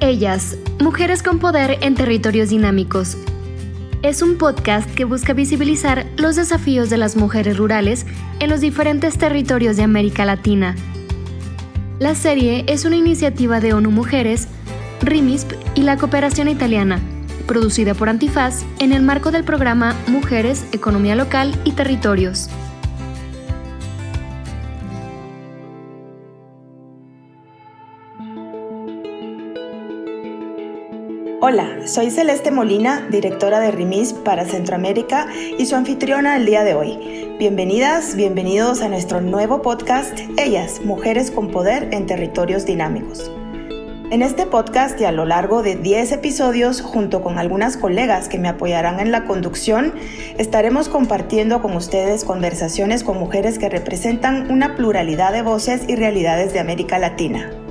Ellas, Mujeres con Poder en Territorios Dinámicos. Es un podcast que busca visibilizar los desafíos de las mujeres rurales en los diferentes territorios de América Latina. La serie es una iniciativa de ONU Mujeres, RIMISP y la Cooperación Italiana, producida por Antifaz en el marco del programa Mujeres, Economía Local y Territorios. Hola, soy Celeste Molina, directora de RIMIS para Centroamérica y su anfitriona el día de hoy. Bienvenidas, bienvenidos a nuestro nuevo podcast, Ellas, Mujeres con Poder en Territorios Dinámicos. En este podcast y a lo largo de 10 episodios, junto con algunas colegas que me apoyarán en la conducción, estaremos compartiendo con ustedes conversaciones con mujeres que representan una pluralidad de voces y realidades de América Latina.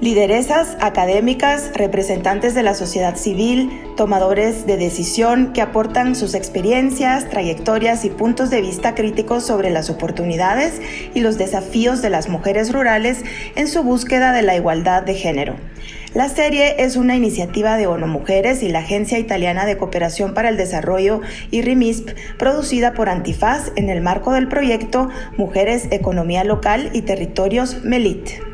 Lideresas académicas, representantes de la sociedad civil, tomadores de decisión que aportan sus experiencias, trayectorias y puntos de vista críticos sobre las oportunidades y los desafíos de las mujeres rurales en su búsqueda de la igualdad de género. La serie es una iniciativa de ONU Mujeres y la Agencia Italiana de Cooperación para el Desarrollo y RIMISP, producida por Antifaz en el marco del proyecto Mujeres, Economía Local y Territorios MELIT.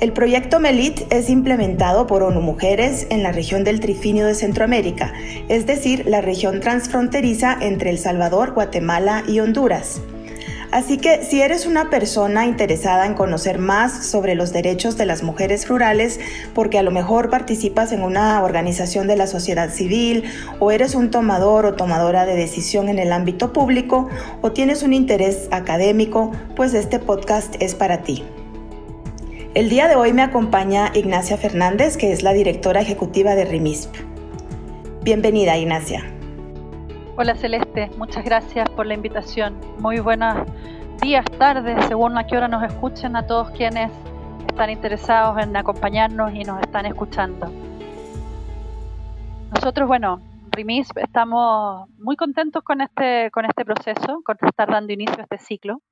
El proyecto MELIT es implementado por ONU Mujeres en la región del Trifinio de Centroamérica, es decir, la región transfronteriza entre El Salvador, Guatemala y Honduras. Así que si eres una persona interesada en conocer más sobre los derechos de las mujeres rurales, porque a lo mejor participas en una organización de la sociedad civil, o eres un tomador o tomadora de decisión en el ámbito público, o tienes un interés académico, pues este podcast es para ti. El día de hoy me acompaña Ignacia Fernández, que es la directora ejecutiva de RIMISP. Bienvenida, Ignacia. Hola Celeste, muchas gracias por la invitación. Muy buenos días, tardes, según a qué hora nos escuchen a todos quienes están interesados en acompañarnos y nos están escuchando. Nosotros, bueno, RIMISP estamos muy contentos con este, con este proceso, con estar dando inicio a este ciclo.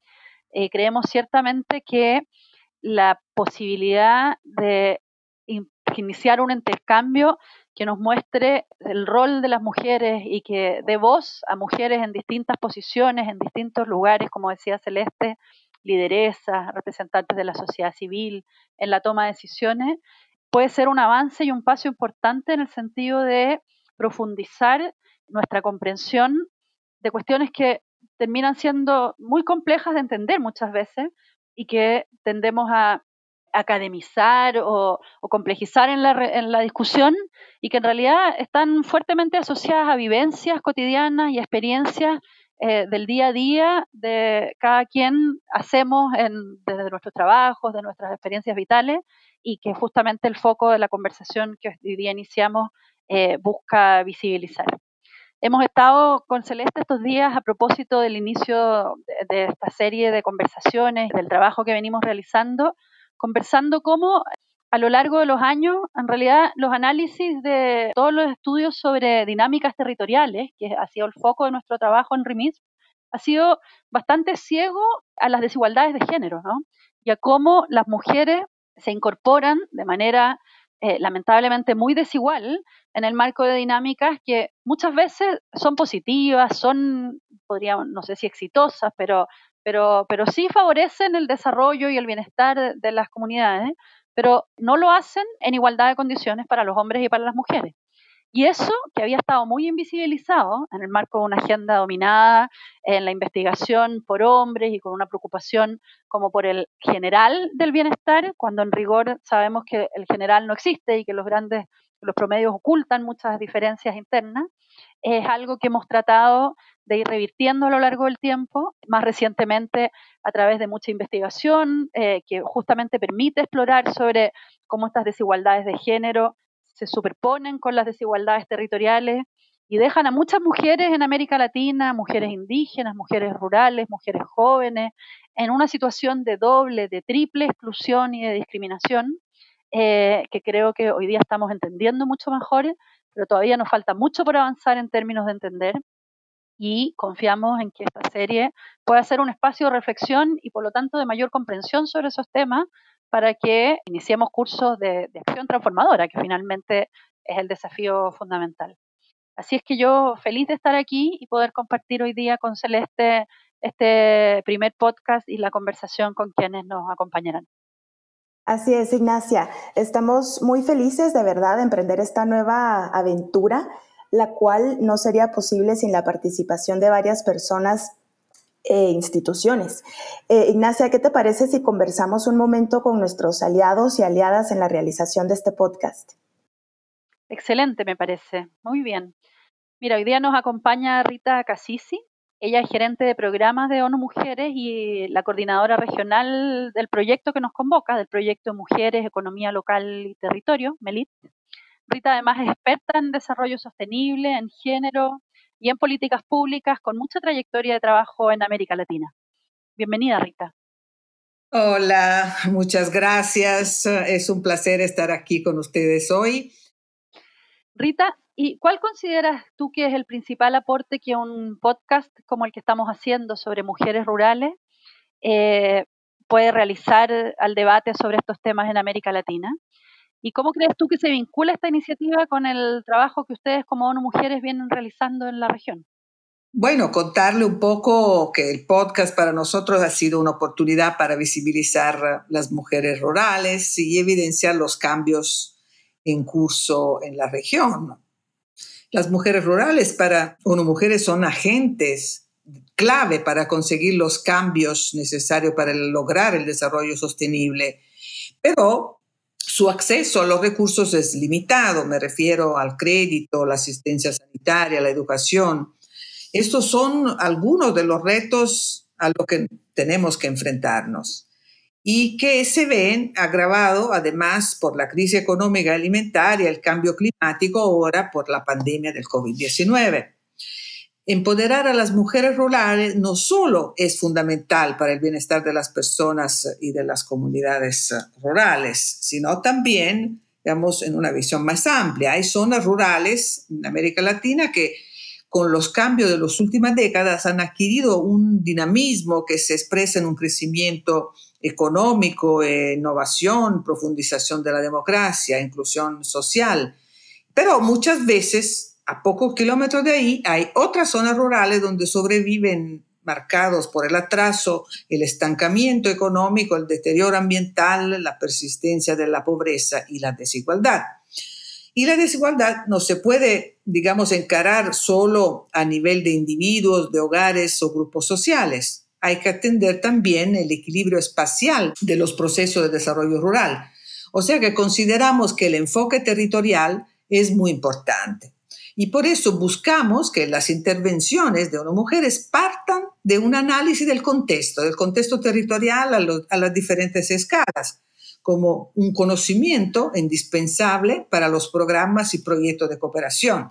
Eh, creemos ciertamente que la posibilidad de iniciar un intercambio que nos muestre el rol de las mujeres y que dé voz a mujeres en distintas posiciones, en distintos lugares, como decía Celeste, lideresas, representantes de la sociedad civil, en la toma de decisiones, puede ser un avance y un paso importante en el sentido de profundizar nuestra comprensión de cuestiones que terminan siendo muy complejas de entender muchas veces, y que tendemos a academizar o, complejizar en la, en la, discusión y que en realidad están fuertemente asociadas a vivencias cotidianas y experiencias eh, del día a día de cada quien hacemos en, desde nuestros trabajos, de nuestras experiencias vitales y que justamente el foco de la conversación que hoy día iniciamos eh, busca visibilizar. Hemos estado con Celeste estos días a propósito del inicio de, esta serie de conversaciones, del trabajo que venimos realizando, conversando cómo a lo largo de los años, en realidad, los análisis de todos los estudios sobre dinámicas territoriales, que ha sido el foco de nuestro trabajo en RIMIS, ha sido bastante ciego a las desigualdades de género, ¿no? Y a cómo las mujeres se incorporan de manera eh, lamentablemente muy desigual en el marco de dinámicas que muchas veces son positivas, son, podríamos, no sé si exitosas, pero, pero, pero sí favorecen el desarrollo y el bienestar de las comunidades, pero no lo hacen en igualdad de condiciones para los hombres y para las mujeres. Y eso, que había estado muy invisibilizado en el marco de una agenda dominada en la investigación por hombres y con una preocupación como por el general del bienestar, cuando en rigor sabemos que el general no existe y que los grandes, los promedios ocultan muchas diferencias internas, es algo que hemos tratado de ir revirtiendo a lo largo del tiempo, más recientemente a través de mucha investigación eh, que justamente permite explorar sobre cómo estas desigualdades de género se superponen con las desigualdades territoriales y dejan a muchas mujeres en América Latina, mujeres indígenas, mujeres rurales, mujeres jóvenes, en una situación de doble, de triple exclusión y de discriminación, eh, que creo que hoy día estamos entendiendo mucho mejor, pero todavía nos falta mucho por avanzar en términos de entender y confiamos en que esta serie pueda ser un espacio de reflexión y por lo tanto de mayor comprensión sobre esos temas para que iniciemos cursos de, acción transformadora, que finalmente es el desafío fundamental. Así es que yo feliz de estar aquí y poder compartir hoy día con Celeste este primer podcast y la conversación con quienes nos acompañarán. Así es, Ignacia. Estamos muy felices de verdad de emprender esta nueva aventura, la cual no sería posible sin la participación de varias personas e instituciones. Eh, Ignacia, ¿qué te parece si conversamos un momento con nuestros aliados y aliadas en la realización de este podcast? Excelente, me parece. Muy bien. Mira, hoy día nos acompaña Rita Casisi. Ella es gerente de programas de ONU Mujeres y la coordinadora regional del proyecto que nos convoca, del proyecto Mujeres, Economía Local y Territorio, MELIT. Rita además es experta en desarrollo sostenible, en género y en políticas públicas con mucha trayectoria de trabajo en América Latina. Bienvenida, Rita. Hola, muchas gracias. Es un placer estar aquí con ustedes hoy. Rita, ¿Y cuál consideras tú que es el principal aporte que un podcast como el que estamos haciendo sobre mujeres rurales eh, puede realizar al debate sobre estos temas en América Latina? ¿Y cómo crees tú que se vincula esta iniciativa con el trabajo que ustedes como ONU Mujeres vienen realizando en la región? Bueno, contarle un poco que el podcast para nosotros ha sido una oportunidad para visibilizar las mujeres rurales y evidenciar los cambios en curso en la región. Las mujeres rurales para ONU Mujeres son agentes clave para conseguir los cambios necesarios para lograr el desarrollo sostenible, pero su acceso a los recursos es limitado, me refiero al crédito, la asistencia sanitaria, la educación. Estos son algunos de los retos a los que tenemos que enfrentarnos y que se ven agravados además por la crisis económica y alimentaria, el cambio climático, ahora por la pandemia del COVID-19. Empoderar a las mujeres rurales no solo es fundamental para el bienestar de las personas y de las comunidades rurales, sino también, digamos, en una visión más amplia. Hay zonas rurales en América Latina que con los cambios de las últimas décadas han adquirido un dinamismo que se expresa en un crecimiento económico, innovación, profundización de la democracia, inclusión social. Pero muchas veces, a pocos kilómetros de ahí, hay otras zonas rurales donde sobreviven marcados por el atraso, el estancamiento económico, el deterioro ambiental, la persistencia de la pobreza y la desigualdad. Y la desigualdad no se puede, digamos, encarar solo a nivel de individuos, de hogares o grupos sociales hay que atender también el equilibrio espacial de los procesos de desarrollo rural. O sea que consideramos que el enfoque territorial es muy importante. Y por eso buscamos que las intervenciones de una mujeres partan de un análisis del contexto, del contexto territorial a, a las diferentes escalas, como un conocimiento indispensable para los programas y proyectos de cooperación.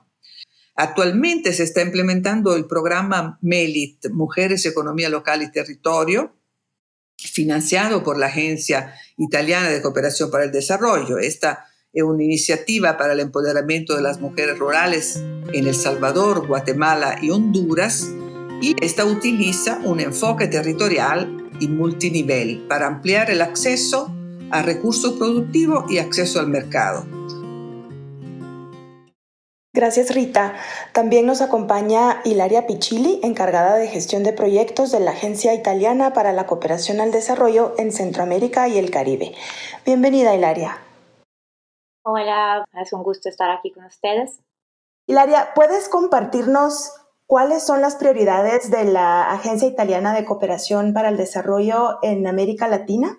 Actualmente se está implementando el programa MELIT, Mujeres, Economía Local y Territorio, financiado por la Agencia Italiana de Cooperación para el Desarrollo. Esta es una iniciativa para el empoderamiento de las mujeres rurales en El Salvador, Guatemala y Honduras, y esta utiliza un enfoque territorial y multinivel para ampliar el acceso a recursos productivos y acceso al mercado. Gracias Rita. También nos acompaña Hilaria Pichili, encargada de gestión de proyectos de la Agencia Italiana para la Cooperación al Desarrollo en Centroamérica y el Caribe. Bienvenida Hilaria. Hola, es un gusto estar aquí con ustedes. Hilaria, ¿puedes compartirnos cuáles son las prioridades de la Agencia Italiana de Cooperación para el Desarrollo en América Latina?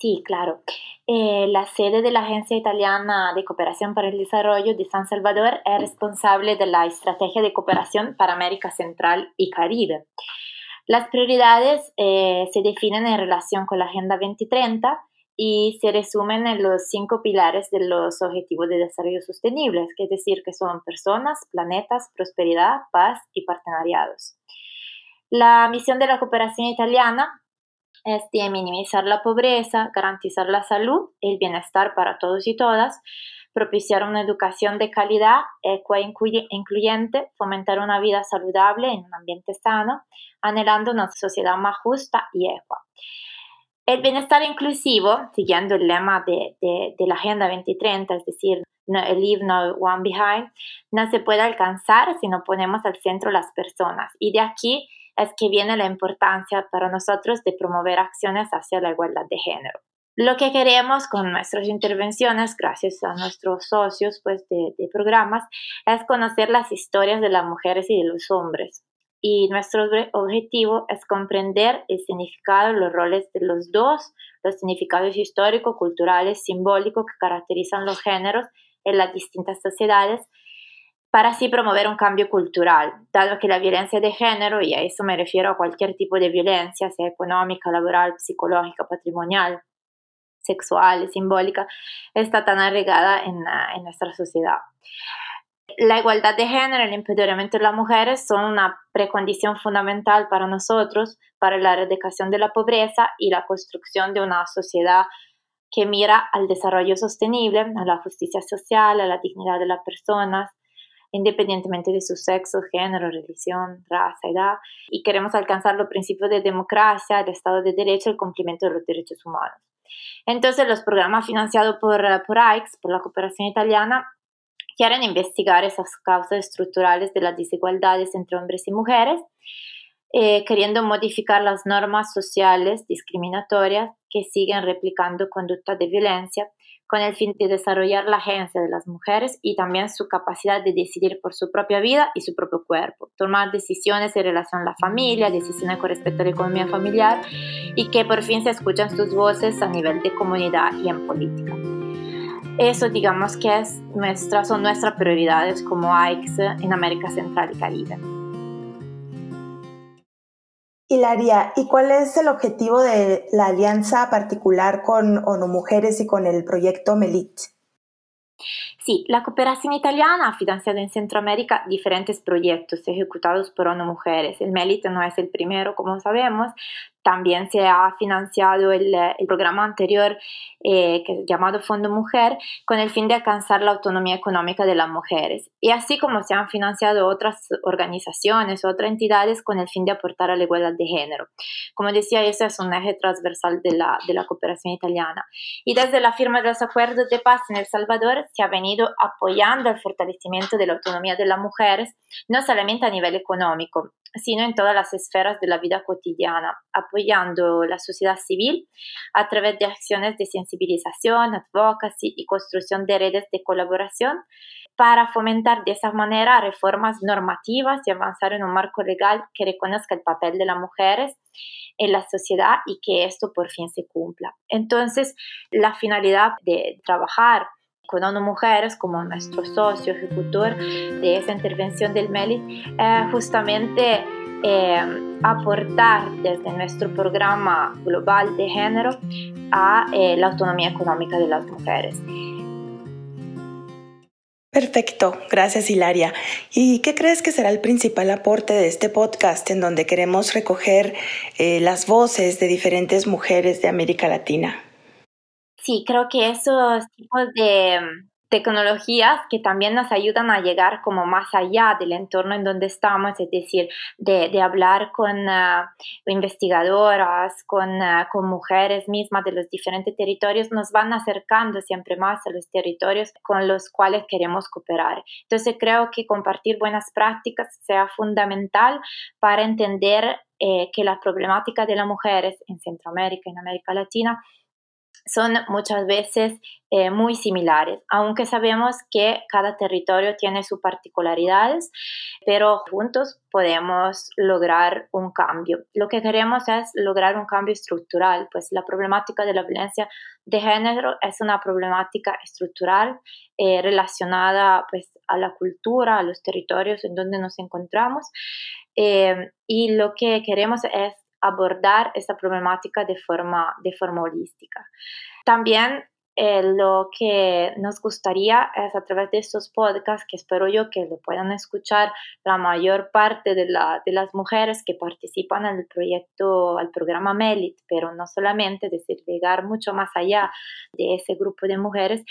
Sí, claro. Eh, la sede de la Agencia Italiana de Cooperación para el Desarrollo de San Salvador es responsable de la estrategia de cooperación para América Central y Caribe. Las prioridades eh, se definen en relación con la Agenda 2030 y se resumen en los cinco pilares de los Objetivos de Desarrollo Sostenible, que es decir, que son personas, planetas, prosperidad, paz y partenariados. La misión de la cooperación italiana es de minimizar la pobreza, garantizar la salud, el bienestar para todos y todas, propiciar una educación de calidad, equa e incluyente, fomentar una vida saludable en un ambiente sano, anhelando una sociedad más justa y equa. El bienestar inclusivo, siguiendo el lema de, la Agenda 2030, es decir, no, Leave No One Behind, no se puede alcanzar si no ponemos al centro las personas. Y de aquí es que viene la importancia para nosotros de promover acciones hacia la igualdad de género. Lo que queremos con nuestras intervenciones, gracias a nuestros socios pues, de programas, es conocer las historias de las mujeres y de los hombres, y nuestro objetivo es comprender el significado, los roles de los dos, los significados históricos, culturales, simbólicos que caracterizan los géneros en las distintas sociedades, para así promover un cambio cultural, dado que la violencia de género, y a eso me refiero a cualquier tipo de violencia, sea económica, laboral, psicológica, patrimonial, sexual, simbólica, está tan arraigada en, en nuestra sociedad. La igualdad de género el empoderamiento de las mujeres son una precondición fundamental para nosotros, para la erradicación de la pobreza y la construcción de una sociedad que mira al desarrollo sostenible, a la justicia social, a la dignidad de las personas, independientemente de su sexo, género, religión, raza, edad, y queremos alcanzar los principios de democracia, el Estado de Derecho el cumplimiento de los derechos humanos. Entonces, los programas financiados por, por AIX, por la cooperación italiana, quieren investigar esas causas estructurales de las desigualdades entre hombres y mujeres, eh, queriendo modificar las normas sociales discriminatorias que siguen replicando conductas de violencia con el fin de desarrollar la agencia de las mujeres y también su capacidad de decidir por su propia vida y su propio cuerpo, tomar decisiones en relación a la familia, decisiones con respecto a la economía familiar y que por fin se escuchan sus voces a nivel de comunidad y en política. Eso digamos que es nuestra, son nuestras prioridades como AIX en América Central y Caribe. Hilaria, ¿y cuál es el objetivo de la alianza particular con ONU Mujeres y con el proyecto MELIT? Sí, la cooperación italiana ha financiado en Centroamérica diferentes proyectos ejecutados por ONU Mujeres. El MELIT no es el primero, como sabemos, también se ha financiado el, programa anterior eh, que llamado Fondo Mujer con el fin de alcanzar la autonomía económica de las mujeres. Y así como se han financiado otras organizaciones, otras entidades con el fin de aportar a la igualdad de género. Como decía, ese es un eje transversal de la, de la cooperación italiana. Y desde la firma de los acuerdos de paz en El Salvador se ha venido apoyando el fortalecimiento de la autonomía de las mujeres, no solamente a nivel económico, sino en todas las esferas de la vida cotidiana, apoyando la sociedad civil a través de acciones de sensibilización, advocacy y construcción de redes de colaboración para fomentar de esa manera reformas normativas y avanzar en un marco legal que reconozca el papel de las mujeres en la sociedad y que esto por fin se cumpla. Entonces, la finalidad de trabajar con ONU Mujeres como nuestro socio ejecutor de esa intervención del MELI, eh, justamente eh, aportar desde nuestro programa global de género a eh, la autonomía económica de las mujeres. Perfecto, gracias Hilaria. ¿Y qué crees que será el principal aporte de este podcast en donde queremos recoger las voces de diferentes mujeres de América Latina? Sí, creo que esos tipos de mm, tecnologías que también nos ayudan a llegar como más allá del entorno en donde estamos, es decir, de, hablar con ah, investigadoras, con, ah, con, mujeres mismas de los diferentes territorios, nos van acercando siempre más a los territorios con los cuales queremos cooperar. Entonces creo que compartir buenas prácticas sea fundamental para entender eh, que la problemática de las mujeres en Centroamérica, en América Latina, son muchas veces eh, muy similares, aunque sabemos que cada territorio tiene sus particularidades, pero juntos podemos lograr un cambio. Lo que queremos es lograr un cambio estructural, pues la problemática de la violencia de género es una problemática estructural eh, relacionada pues, a la cultura, a los territorios en donde nos encontramos. Eh, y lo que queremos es abordar esta problemática de forma, de forma holística. También eh, lo que nos gustaría es a través de estos podcasts, que espero yo que lo puedan escuchar la mayor parte de, la, de las mujeres que participan en el proyecto, al programa MELIT, pero no solamente, es llegar mucho más allá de ese grupo de mujeres,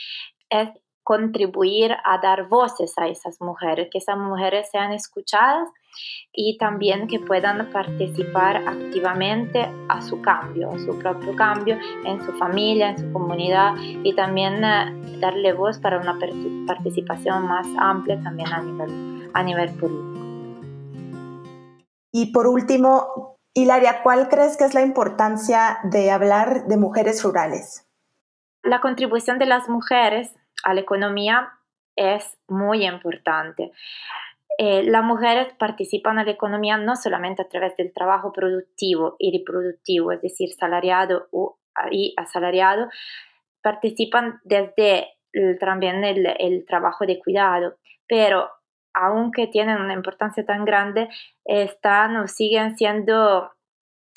es contribuir a dar voces a esas mujeres, que esas mujeres sean escuchadas y también que puedan participar activamente a su cambio, a su propio cambio en su familia, en su comunidad y también eh, darle voz para una participación más amplia también a nivel, a nivel político. Y por último, Hilaria, ¿cuál crees que es la importancia de hablar de mujeres rurales? La contribución de las mujeres a la economía es muy importante. Eh, las mujeres participan en la economía no solamente a través del trabajo productivo y reproductivo, es decir, salariado y asalariado, participan desde también el, el trabajo de cuidado, pero aunque tienen una importancia tan grande, están o siguen siendo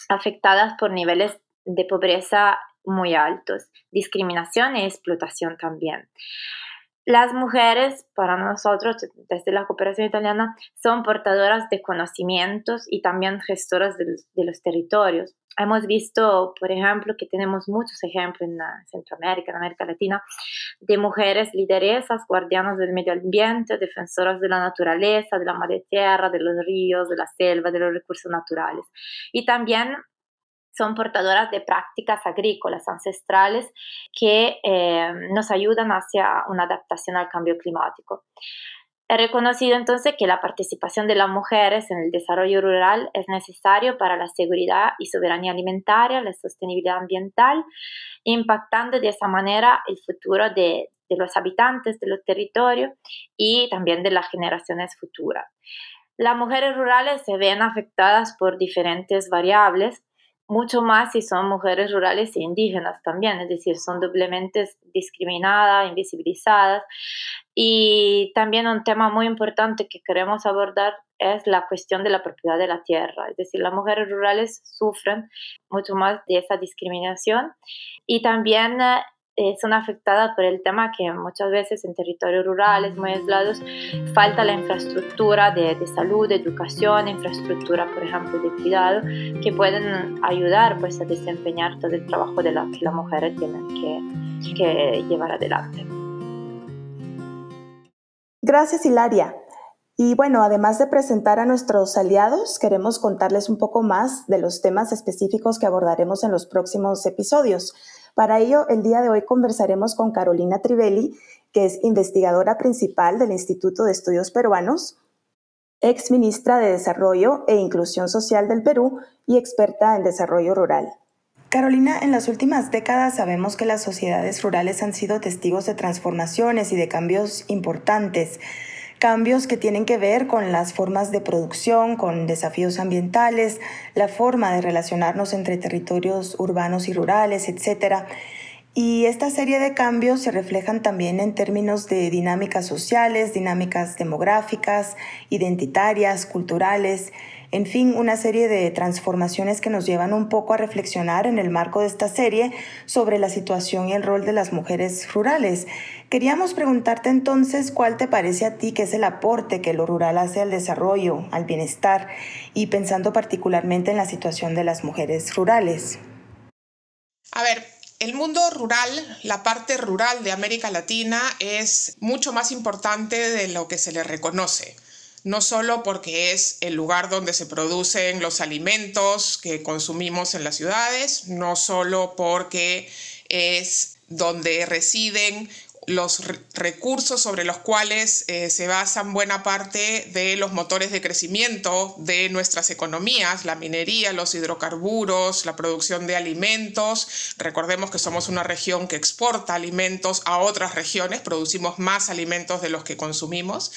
afectadas por niveles de pobreza muy altos, discriminación y explotación también. Las mujeres, para nosotros, desde la cooperación italiana, son portadoras de conocimientos y también gestoras de los, territorios. Hemos visto, por ejemplo, que tenemos muchos ejemplos en Centroamérica, en América Latina, de mujeres lideresas, guardianas del medio ambiente, defensoras de la naturaleza, de la madre tierra, de los ríos, de la selva, de los recursos naturales. Y también son portadoras de prácticas agrícolas ancestrales que eh, nos ayudan hacia una adaptación al cambio climático. He reconocido entonces que la participación de las mujeres en el desarrollo rural es necesario para la seguridad y soberanía alimentaria, la sostenibilidad ambiental, impactando de esa manera el futuro de, de los habitantes de los territorios y también de las generaciones futuras. Las mujeres rurales se ven afectadas por diferentes variables, mucho más si son mujeres rurales e indígenas también, es decir, son doblemente discriminadas, invisibilizadas. Y también un tema muy importante que queremos abordar es la cuestión de la propiedad de la tierra, es decir, las mujeres rurales sufren mucho más de esa discriminación y también eh, son afectadas por el tema que muchas veces en territorios rurales muy aislados falta la infraestructura de, de, salud, de educación, infraestructura, por ejemplo, de cuidado, que pueden ayudar pues, a desempeñar todo el trabajo de la que las mujeres tienen que, que llevar adelante. Gracias, Hilaria. Y bueno, además de presentar a nuestros aliados, queremos contarles un poco más de los temas específicos que abordaremos en los próximos episodios. Para ello, el día de hoy conversaremos con Carolina Trivelli, que es investigadora principal del Instituto de Estudios Peruanos, ex ministra de Desarrollo e Inclusión Social del Perú y experta en desarrollo rural. Carolina, en las últimas décadas sabemos que las sociedades rurales han sido testigos de transformaciones y de cambios importantes cambios que tienen que ver con las formas de producción, con desafíos ambientales, la forma de relacionarnos entre territorios urbanos y rurales, etc. Y esta serie de cambios se reflejan también en términos de dinámicas sociales, dinámicas demográficas, identitarias, culturales, en fin, una serie de transformaciones que nos llevan un poco a reflexionar en el marco de esta serie sobre la situación y el rol de las mujeres rurales. Queríamos preguntarte entonces cuál te parece a ti que es el aporte que lo rural hace al desarrollo, al bienestar y pensando particularmente en la situación de las mujeres rurales. A ver, el mundo rural, la parte rural de América Latina es mucho más importante de lo que se le reconoce no solo porque es el lugar donde se producen los alimentos que consumimos en las ciudades, no solo porque es donde residen los recursos sobre los cuales eh, se basan buena parte de los motores de crecimiento de nuestras economías, la minería, los hidrocarburos, la producción de alimentos. Recordemos que somos una región que exporta alimentos a otras regiones, producimos más alimentos de los que consumimos,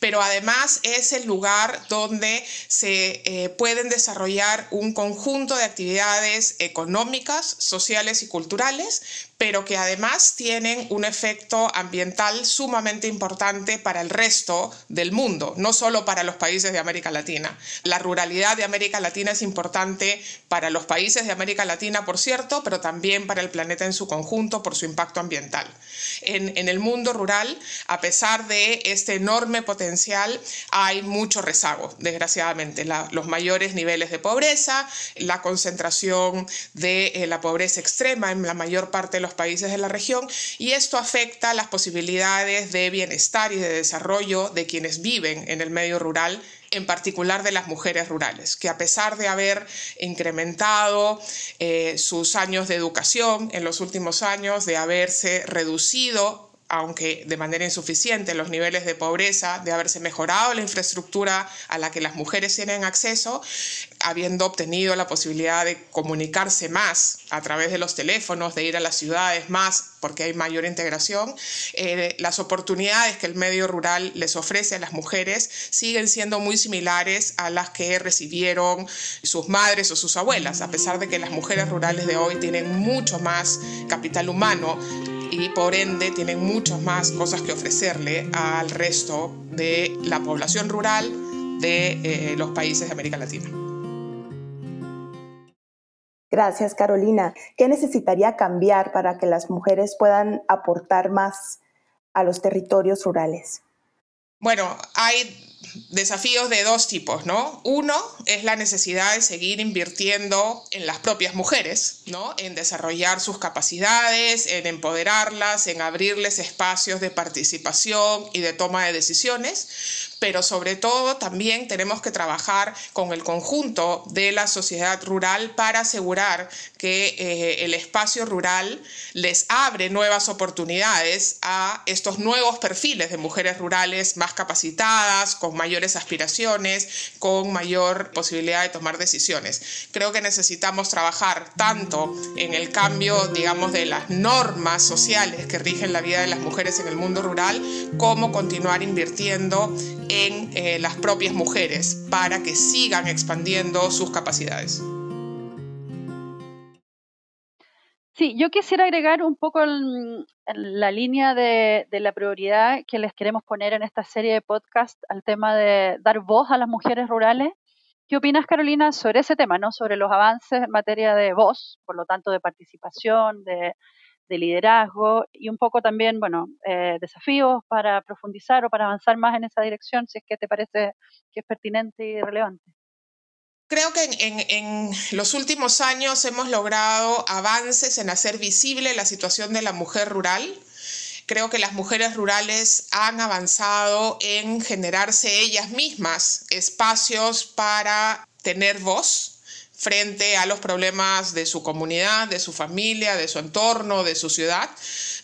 pero además es el lugar donde se eh, pueden desarrollar un conjunto de actividades económicas, sociales y culturales pero que además tienen un efecto ambiental sumamente importante para el resto del mundo, no solo para los países de América Latina. La ruralidad de América Latina es importante para los países de América Latina, por cierto, pero también para el planeta en su conjunto por su impacto ambiental. En, el mundo rural, a pesar de este enorme potencial, hay mucho rezago, desgraciadamente. los mayores niveles de pobreza, la concentración de eh, la pobreza extrema en la mayor parte de los países de la región y esto afecta las posibilidades de bienestar y de desarrollo de quienes viven en el medio rural en particular de las mujeres rurales, que a pesar de haber incrementado eh, sus años de educación en los últimos años, de haberse reducido aunque de manera insuficiente, los niveles de pobreza, de haberse mejorado la infraestructura a la que las mujeres tienen acceso, habiendo obtenido la posibilidad de comunicarse más a través de los teléfonos, de ir a las ciudades más, porque hay mayor integración, eh, las oportunidades que el medio rural les ofrece a las mujeres siguen siendo muy similares a las que recibieron sus madres o sus abuelas, a pesar de que las mujeres rurales de hoy tienen mucho más capital humano y por ende tienen muchas más cosas que ofrecerle al resto de la población rural de eh, los países de América Latina. Gracias, Carolina. ¿Qué necesitaría cambiar para que las mujeres puedan aportar más a los territorios rurales? Bueno, hay desafíos de dos tipos, ¿no? Uno es la necesidad de seguir invirtiendo en las propias mujeres, ¿no? En desarrollar sus capacidades, en empoderarlas, en abrirles espacios de participación y de toma de decisiones, pero sobre todo también tenemos que trabajar con el conjunto de la sociedad rural para asegurar que eh, el espacio rural les abre nuevas oportunidades a estos nuevos perfiles de mujeres rurales más capacitadas, con mayores aspiraciones, con mayor posibilidad de tomar decisiones. Creo que necesitamos trabajar tanto en el cambio, digamos, de las normas sociales que rigen la vida de las mujeres en el mundo rural, como continuar invirtiendo en eh, las propias mujeres para que sigan expandiendo sus capacidades. Sí, yo quisiera agregar un poco en, la línea de, la prioridad que les queremos poner en esta serie de podcast al tema de dar voz a las mujeres rurales. ¿Qué opinas, Carolina, sobre ese tema, ¿no? sobre los avances en materia de voz, por lo tanto de participación, de, de liderazgo y un poco también, bueno, eh, desafíos para profundizar o para avanzar más en esa dirección, si es que te parece que es pertinente y relevante. Creo que en, en, los últimos años hemos logrado avances en hacer visible la situación de la mujer rural. Creo que las mujeres rurales han avanzado en generarse ellas mismas espacios para tener voz, frente a los problemas de su comunidad, de su familia, de su entorno, de su ciudad.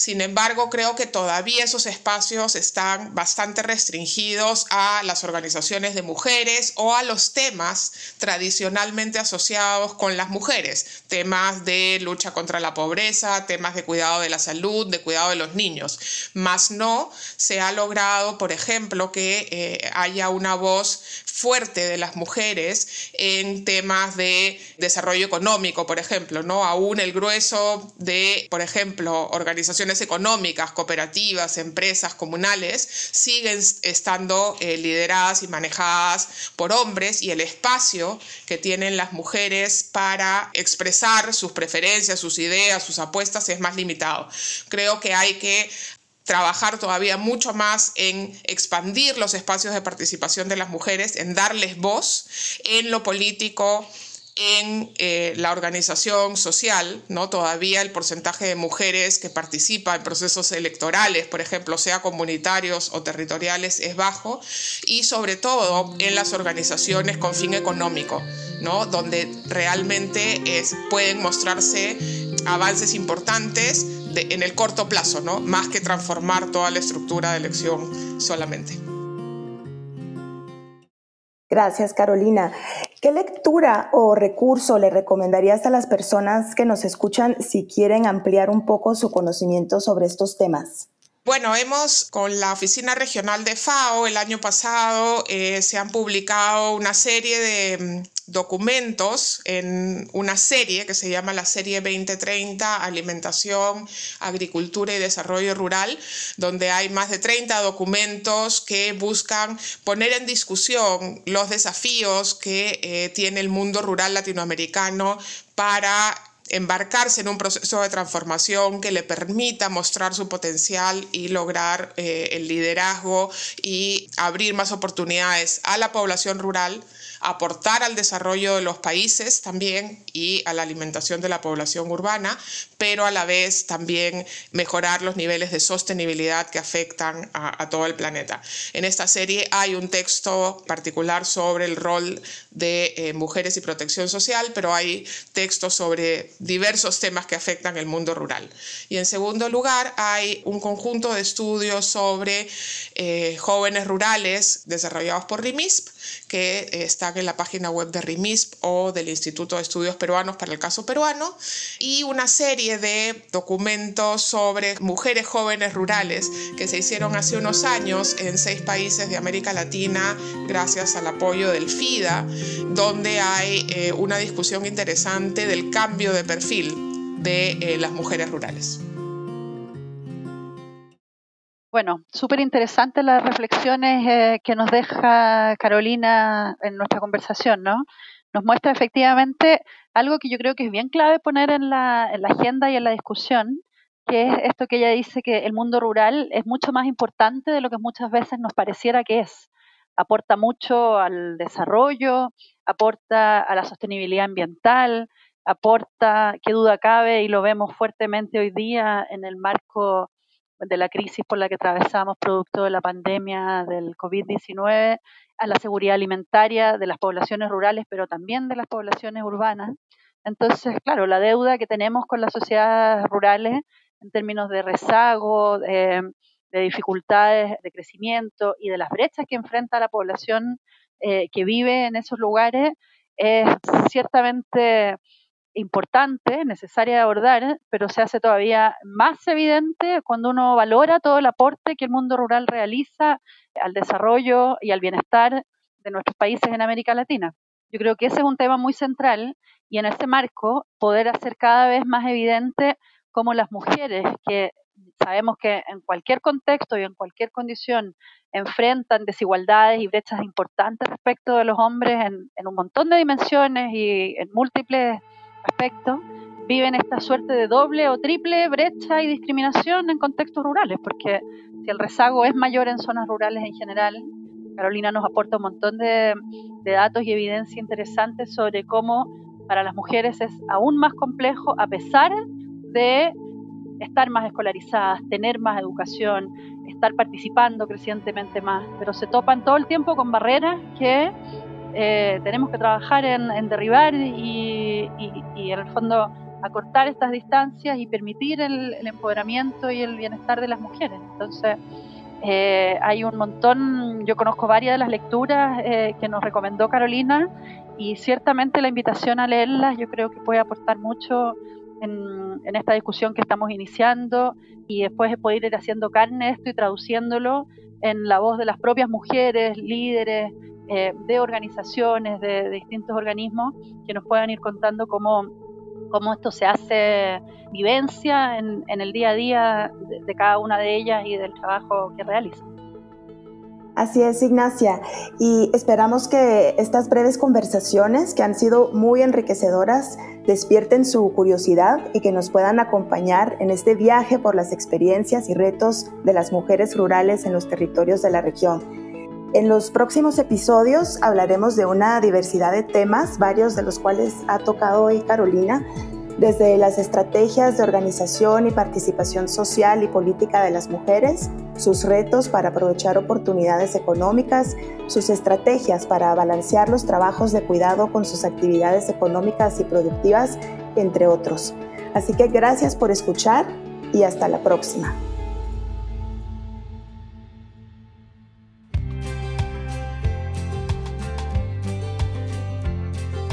Sin embargo, creo que todavía esos espacios están bastante restringidos a las organizaciones de mujeres o a los temas tradicionalmente asociados con las mujeres, temas de lucha contra la pobreza, temas de cuidado de la salud, de cuidado de los niños. Más no se ha logrado, por ejemplo, que eh, haya una voz fuerte de las mujeres en temas de desarrollo económico, por ejemplo, ¿no? Aún el grueso de, por ejemplo, organizaciones económicas, cooperativas, empresas comunales, siguen estando eh, lideradas y manejadas por hombres y el espacio que tienen las mujeres para expresar sus preferencias, sus ideas, sus apuestas es más limitado. Creo que hay que trabajar todavía mucho más en expandir los espacios de participación de las mujeres, en darles voz en lo político, en eh, la organización social, ¿no? Todavía el porcentaje de mujeres que participa en procesos electorales, por ejemplo, sea comunitarios o territoriales, es bajo, y sobre todo en las organizaciones con fin económico, ¿no? Donde realmente es, pueden mostrarse avances importantes en el corto plazo, ¿no? Más que transformar toda la estructura de elección solamente. Gracias, Carolina. ¿Qué lectura o recurso le recomendarías a las personas que nos escuchan si quieren ampliar un poco su conocimiento sobre estos temas? Bueno, hemos con la Oficina Regional de FAO el año pasado eh, se han publicado una serie de mm, documentos en una serie que se llama la Serie 2030 Alimentación, Agricultura y Desarrollo Rural, donde hay más de 30 documentos que buscan poner en discusión los desafíos que eh, tiene el mundo rural latinoamericano para embarcarse en un proceso de transformación que le permita mostrar su potencial y lograr eh, el liderazgo y abrir más oportunidades a la población rural, aportar al desarrollo de los países también y a la alimentación de la población urbana, pero a la vez también mejorar los niveles de sostenibilidad que afectan a, todo el planeta. En esta serie hay un texto particular sobre el rol de eh, mujeres y protección social, pero hay textos sobre diversos temas que afectan el mundo rural. Y en segundo lugar, hay un conjunto de estudios sobre eh, jóvenes rurales desarrollados por RIMISP, que eh, están en la página web de RIMISP o del Instituto de Estudios Peruanos para el caso peruano, y una serie de documentos sobre mujeres jóvenes rurales que se hicieron hace unos años en seis países de América Latina gracias al apoyo del FIDA, donde hay eh, una discusión interesante del cambio de perfil de eh, las mujeres rurales. Bueno, súper interesantes las reflexiones eh, que nos deja Carolina en nuestra conversación, ¿no? Nos muestra efectivamente algo que yo creo que es bien clave poner en la, en la agenda y en la discusión, que es esto que ella dice que el mundo rural es mucho más importante de lo que muchas veces nos pareciera que es. Aporta mucho al desarrollo, aporta a la sostenibilidad ambiental, aporta, qué duda cabe, y lo vemos fuertemente hoy día en el marco de la crisis por la que atravesamos producto de la pandemia del COVID-19 a la seguridad alimentaria de las poblaciones rurales, pero también de las poblaciones urbanas. Entonces, claro, la deuda que tenemos con las sociedades rurales en términos de rezago, de, dificultades de crecimiento y de las brechas que enfrenta la población eh, que vive en esos lugares es ciertamente importante, necesaria de abordar, pero se hace todavía más evidente cuando uno valora todo el aporte que el mundo rural realiza al desarrollo y al bienestar de nuestros países en América Latina. Yo creo que ese es un tema muy central y en ese marco poder hacer cada vez más evidente cómo las mujeres que sabemos que en cualquier contexto y en cualquier condición enfrentan desigualdades y brechas importantes respecto de los hombres en, en un montón de dimensiones y en múltiples aspectos, viven esta suerte de doble o triple brecha y discriminación en contextos rurales, porque si el rezago es mayor en zonas rurales en general, Carolina nos aporta un montón de, datos y evidencia interesantes sobre cómo para las mujeres es aún más complejo, a pesar de estar más escolarizadas, tener más educación, estar participando crecientemente más, pero se topan todo el tiempo con barreras que eh, tenemos que trabajar en, derribar y, en el fondo acortar estas distancias y permitir el, empoderamiento y el bienestar de las mujeres. Entonces, eh, hay un montón, yo conozco varias de las lecturas eh, que nos recomendó Carolina y ciertamente la invitación a leerlas yo creo que puede aportar mucho en, en esta discusión que estamos iniciando y después poder ir haciendo carne esto y traduciéndolo en la voz de las propias mujeres, líderes, eh, de organizaciones, de, distintos organismos que nos puedan ir contando cómo, cómo esto se hace vivencia en, el día a día de, cada una de ellas y del trabajo que realizan. Así es, Ignacia. Y esperamos que estas breves conversaciones, que han sido muy enriquecedoras, despierten su curiosidad y que nos puedan acompañar en este viaje por las experiencias y retos de las mujeres rurales en los territorios de la región. En los próximos episodios hablaremos de una diversidad de temas, varios de los cuales ha tocado hoy Carolina, desde las estrategias de organización y participación social y política de las mujeres, sus retos para aprovechar oportunidades económicas, sus estrategias para balancear los trabajos de cuidado con sus actividades económicas y productivas, entre otros. Así que gracias por escuchar y hasta la próxima.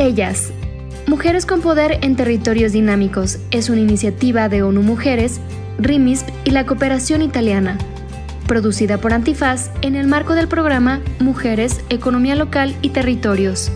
Ellas. Mujeres con Poder en Territorios Dinámicos es una iniciativa de ONU Mujeres, RIMISP y la Cooperación Italiana, producida por Antifaz en el marco del programa Mujeres, Economía Local y Territorios.